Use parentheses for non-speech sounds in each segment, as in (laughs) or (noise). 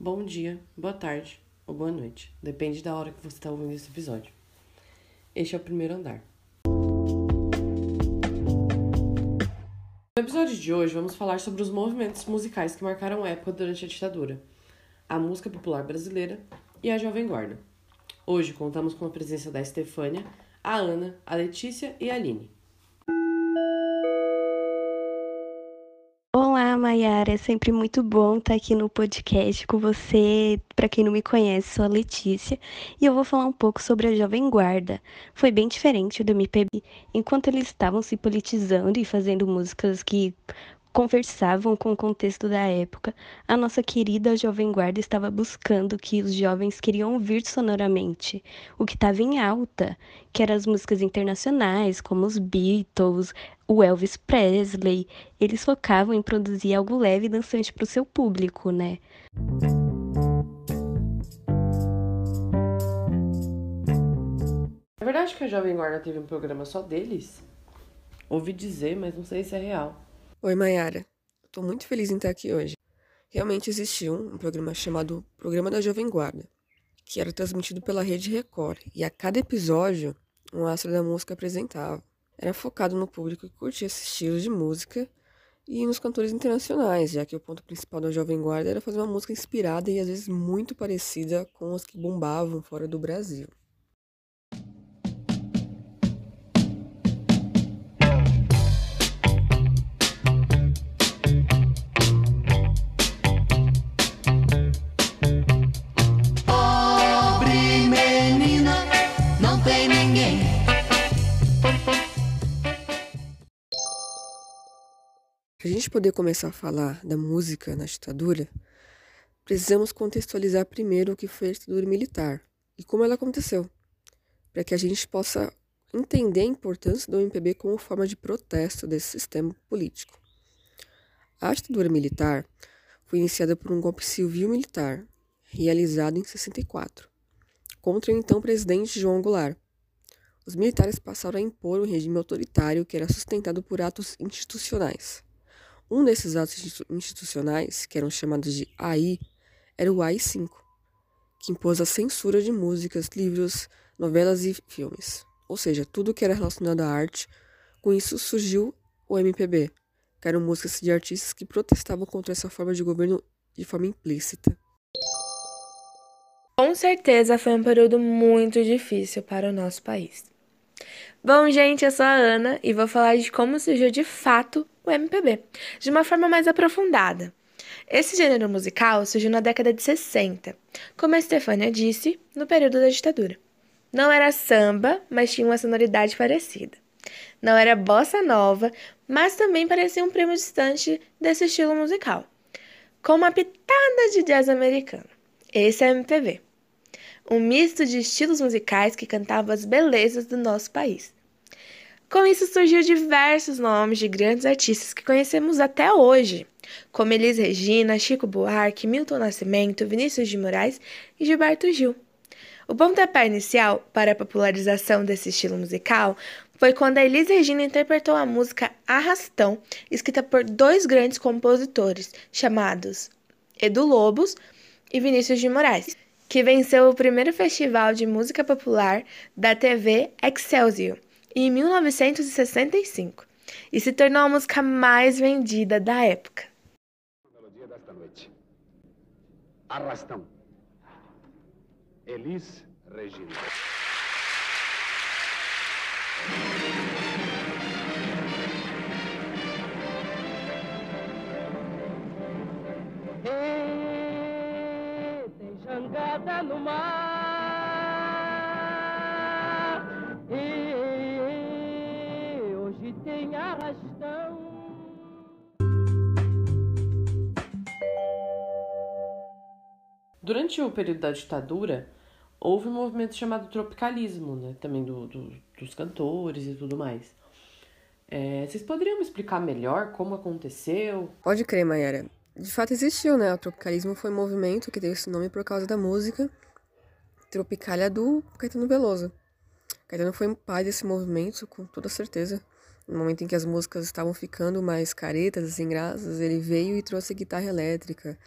bom dia, boa tarde ou boa noite. Depende da hora que você está ouvindo esse episódio. Este é o primeiro andar. No episódio de hoje, vamos falar sobre os movimentos musicais que marcaram a época durante a ditadura, a música popular brasileira e a Jovem Guarda. Hoje contamos com a presença da Estefânia, a Ana, a Letícia e a Aline. Mayara. É sempre muito bom estar aqui no podcast com você. Para quem não me conhece, sou a Letícia e eu vou falar um pouco sobre a Jovem Guarda. Foi bem diferente do MPB. Enquanto eles estavam se politizando e fazendo músicas que conversavam com o contexto da época, a nossa querida Jovem Guarda estava buscando o que os jovens queriam ouvir sonoramente, o que estava em alta, que eram as músicas internacionais, como os Beatles, o Elvis Presley. Eles focavam em produzir algo leve e dançante para o seu público, né? É verdade que a Jovem Guarda teve um programa só deles? Ouvi dizer, mas não sei se é real. Oi, Mayara. Estou muito feliz em estar aqui hoje. Realmente existiu um programa chamado Programa da Jovem Guarda, que era transmitido pela Rede Record, e a cada episódio, um astro da música apresentava. Era focado no público que curtia esse estilo de música e nos cantores internacionais, já que o ponto principal da Jovem Guarda era fazer uma música inspirada e às vezes muito parecida com as que bombavam fora do Brasil. Para a gente poder começar a falar da música na ditadura, precisamos contextualizar primeiro o que foi a ditadura militar e como ela aconteceu, para que a gente possa entender a importância do MPB como forma de protesto desse sistema político. A ditadura militar foi iniciada por um golpe civil-militar, realizado em 64, contra o então presidente João Goulart. Os militares passaram a impor um regime autoritário que era sustentado por atos institucionais. Um desses atos institucionais, que eram chamados de AI, era o AI-5, que impôs a censura de músicas, livros, novelas e filmes, ou seja, tudo que era relacionado à arte. Com isso surgiu o MPB, que eram músicas de artistas que protestavam contra essa forma de governo de forma implícita. Com certeza foi um período muito difícil para o nosso país. Bom, gente, eu sou a Ana e vou falar de como surgiu de fato o MPB, de uma forma mais aprofundada. Esse gênero musical surgiu na década de 60, como a Stefania disse, no período da ditadura. Não era samba, mas tinha uma sonoridade parecida. Não era bossa nova, mas também parecia um primo distante desse estilo musical, com uma pitada de jazz americano. Esse é MPB um misto de estilos musicais que cantavam as belezas do nosso país. Com isso surgiu diversos nomes de grandes artistas que conhecemos até hoje, como Elis Regina, Chico Buarque, Milton Nascimento, Vinícius de Moraes e Gilberto Gil. O pontapé inicial para a popularização desse estilo musical foi quando a Elis Regina interpretou a música Arrastão, escrita por dois grandes compositores, chamados Edu Lobos e Vinícius de Moraes que venceu o primeiro festival de música popular da TV Excelsior em 1965 e se tornou a música mais vendida da época. Melodia desta noite. Arrastão. Elis Regina. jangada no mar. Arrastão. Durante o período da ditadura, houve um movimento chamado tropicalismo, né? Também do, do dos cantores e tudo mais. É, vocês poderiam me explicar melhor como aconteceu? Pode crer, Mayara de fato existiu, né? O tropicalismo foi um movimento que teve esse nome por causa da música Tropicália do Caetano Veloso. Caetano foi um pai desse movimento, com toda certeza. No momento em que as músicas estavam ficando mais caretas, assim, graças, ele veio e trouxe guitarra elétrica,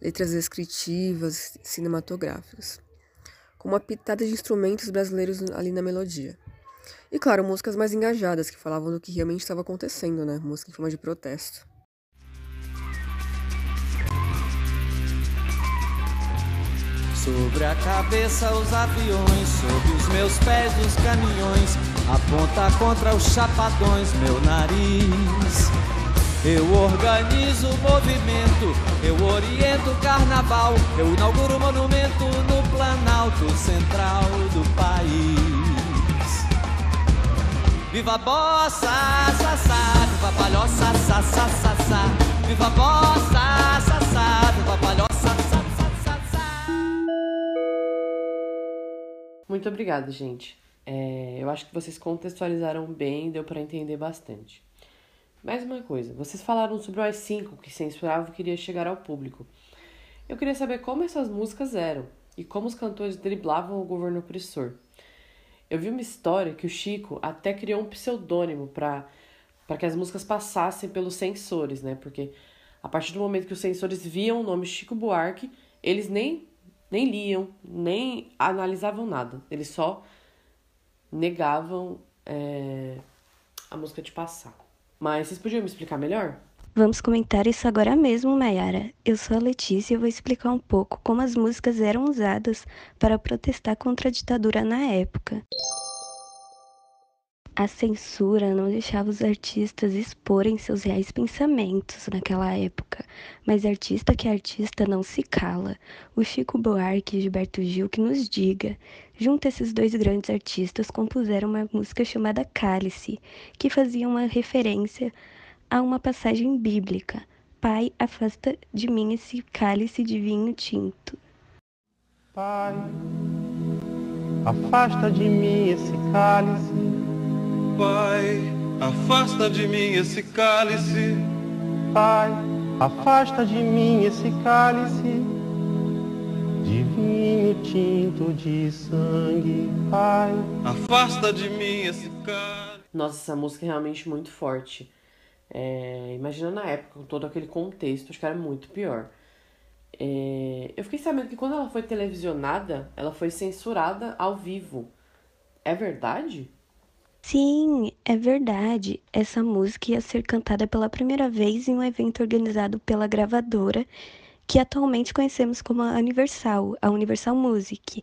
letras descritivas, cinematográficas, com uma pitada de instrumentos brasileiros ali na melodia. E claro, músicas mais engajadas, que falavam do que realmente estava acontecendo, né? Música em forma de protesto. Sobre a cabeça os aviões, sob os meus pés os caminhões, aponta contra os chapadões meu nariz. Eu organizo o movimento, eu oriento o carnaval, eu inauguro o monumento no Planalto Central do país. Viva a bossa, sa, sa, viva a palhoça, sa, sa, sa, sa. Viva a bossa, sa, sa, viva palhoça, Muito obrigada, gente. É, eu acho que vocês contextualizaram bem, deu para entender bastante. Mais uma coisa, vocês falaram sobre o AI-5 que censurava e queria chegar ao público. Eu queria saber como essas músicas eram e como os cantores driblavam o governo opressor. Eu vi uma história que o Chico até criou um pseudônimo para que as músicas passassem pelos censores, né? Porque a partir do momento que os censores viam o nome Chico Buarque, eles nem, nem liam, nem analisavam nada. Eles só negavam é, a música de passar. Mas vocês podiam me explicar melhor? Vamos comentar isso agora mesmo, Mayara. Eu sou a Letícia e vou explicar um pouco como as músicas eram usadas para protestar contra a ditadura na época. A censura não deixava os artistas exporem seus reais pensamentos naquela época, mas artista que é artista não se cala. O Chico Buarque e Gilberto Gil que nos diga. Junto esses dois grandes artistas compuseram uma música chamada Cálice, que fazia uma referência a uma passagem bíblica. Pai, afasta de mim esse cálice de vinho tinto. Pai, afasta de mim esse cálice. Pai, afasta de mim esse cálice. Pai, afasta de mim esse cálice de vinho tinto de sangue. Pai, Afasta de mim esse cálice. Nossa, essa música é realmente muito forte. É, imagina na época, com todo aquele contexto, acho que era muito pior. É, eu fiquei sabendo que quando ela foi televisionada, ela foi censurada ao vivo. É verdade? Sim, é verdade. Essa música ia ser cantada pela primeira vez em um evento organizado pela gravadora, que atualmente conhecemos como a Universal, a Universal Music.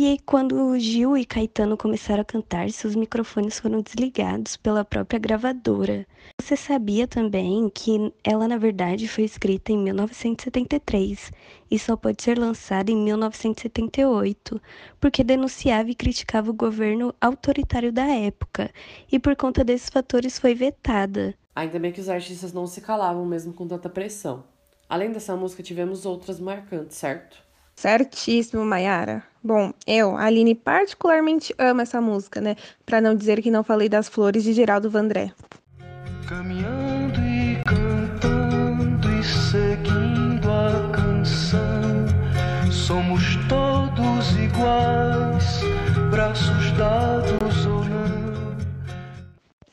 E quando Gil e Caetano começaram a cantar, seus microfones foram desligados pela própria gravadora. Você sabia também que ela, na verdade, foi escrita em 1973 e só pode ser lançada em 1978, porque denunciava e criticava o governo autoritário da época, e por conta desses fatores foi vetada. Ainda bem que os artistas não se calavam mesmo com tanta pressão. Além dessa música, tivemos outras marcantes, certo? Certíssimo, Mayara. Bom, eu, Aline, particularmente amo essa música, né? Pra não dizer que não falei das flores de Geraldo Vandré. Caminhando e cantando e seguindo a canção, somos todos iguais, braços não.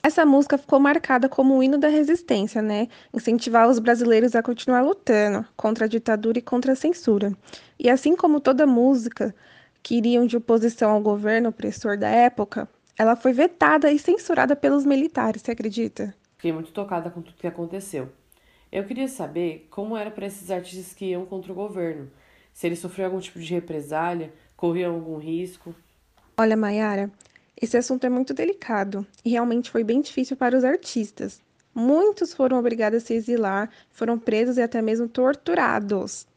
Essa música ficou marcada como o hino da resistência, né? Incentivar os brasileiros a continuar lutando contra a ditadura e contra a censura. E assim como toda música que iriam de oposição ao governo opressor da época, ela foi vetada e censurada pelos militares, você acredita? Fiquei muito tocada com tudo que aconteceu. Eu queria saber como era para esses artistas que iam contra o governo. Se eles sofriam algum tipo de represália, corriam algum risco. Olha, Mayara, esse assunto é muito delicado e realmente foi bem difícil para os artistas. Muitos foram obrigados a se exilar, foram presos e até mesmo torturados.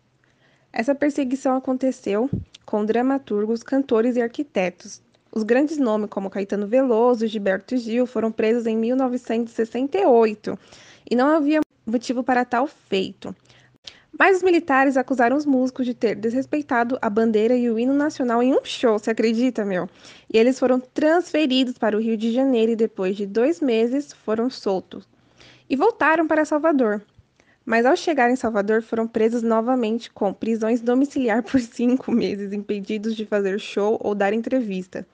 Essa perseguição aconteceu com dramaturgos, cantores e arquitetos. Os grandes nomes, como Caetano Veloso e Gilberto Gil, foram presos em 1968 e não havia motivo para tal feito. Mas os militares acusaram os músicos de ter desrespeitado a bandeira e o hino nacional em um show, você acredita, meu? E eles foram transferidos para o Rio de Janeiro e depois de dois meses foram soltos. E voltaram para Salvador. Mas ao chegar em Salvador foram presos novamente com prisões domiciliar por (laughs) cinco meses, impedidos de fazer show ou dar entrevista.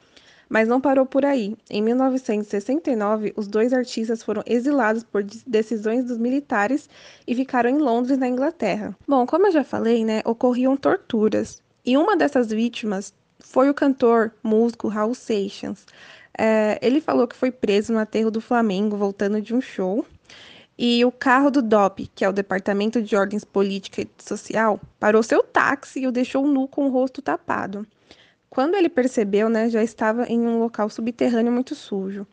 Mas não parou por aí. Em 1969, os dois artistas foram exilados por decisões dos militares e ficaram em Londres, na Inglaterra. Bom, como eu já falei, né, ocorriam torturas. E uma dessas vítimas foi o cantor, músico Raul Seixas. É, ele falou que foi preso no aterro do Flamengo, voltando de um show. E o carro do DOP, que é o Departamento de Ordens Política e Social, parou seu táxi e o deixou nu com o rosto tapado. Quando ele percebeu, né, já estava em um local subterrâneo muito sujo.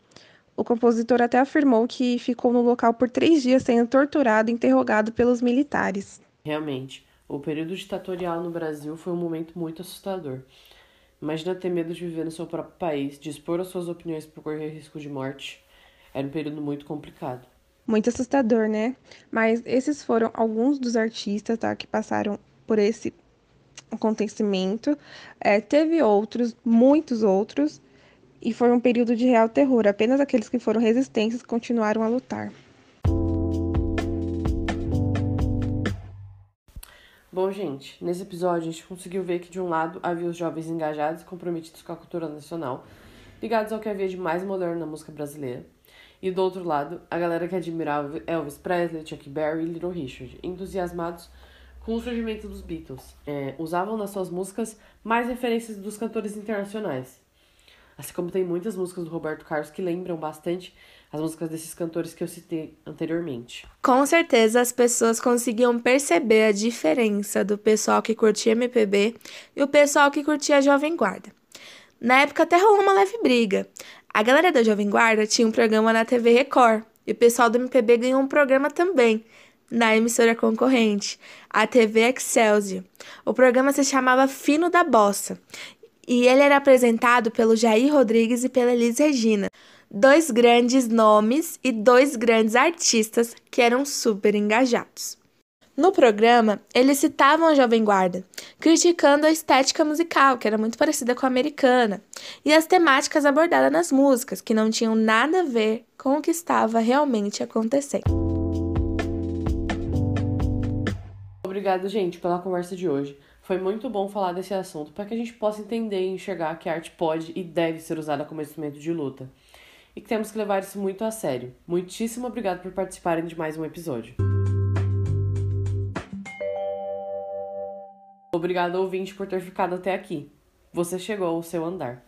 O compositor até afirmou que ficou no local por três dias sendo torturado e interrogado pelos militares. Realmente, o período ditatorial no Brasil foi um momento muito assustador. Imagina ter medo de viver no seu próprio país, de expor as suas opiniões por correr risco de morte. Era um período muito complicado. Muito assustador, né? Mas esses foram alguns dos artistas tá, que passaram por esse acontecimento. É, teve outros, muitos outros, e foi um período de real terror. Apenas aqueles que foram resistentes continuaram a lutar. Bom, gente, nesse episódio a gente conseguiu ver que, de um lado, havia os jovens engajados e comprometidos com a cultura nacional, ligados ao que havia de mais moderno na música brasileira, e do outro lado, a galera que admirava Elvis Presley, Chuck Berry e Little Richard, entusiasmados com o surgimento dos Beatles. É, usavam nas suas músicas mais referências dos cantores internacionais. Assim como tem muitas músicas do Roberto Carlos que lembram bastante as músicas desses cantores que eu citei anteriormente. Com certeza as pessoas conseguiam perceber a diferença do pessoal que curtia MPB e o pessoal que curtia Jovem Guarda. Na época até rolou uma leve briga. A galera da Jovem Guarda tinha um programa na TV Record e o pessoal do MPB ganhou um programa também na emissora concorrente, a TV Excelsior. O programa se chamava Fino da Bossa e ele era apresentado pelo Jair Rodrigues e pela Elis Regina dois grandes nomes e dois grandes artistas que eram super engajados. No programa, eles citavam a Jovem Guarda, criticando a estética musical, que era muito parecida com a americana, e as temáticas abordadas nas músicas, que não tinham nada a ver com o que estava realmente acontecendo. Obrigado, gente, pela conversa de hoje. Foi muito bom falar desse assunto para que a gente possa entender e enxergar que a arte pode e deve ser usada como instrumento de luta e que temos que levar isso muito a sério. Muitíssimo obrigado por participarem de mais um episódio. Obrigado, ouvinte, por ter ficado até aqui. Você chegou ao seu andar.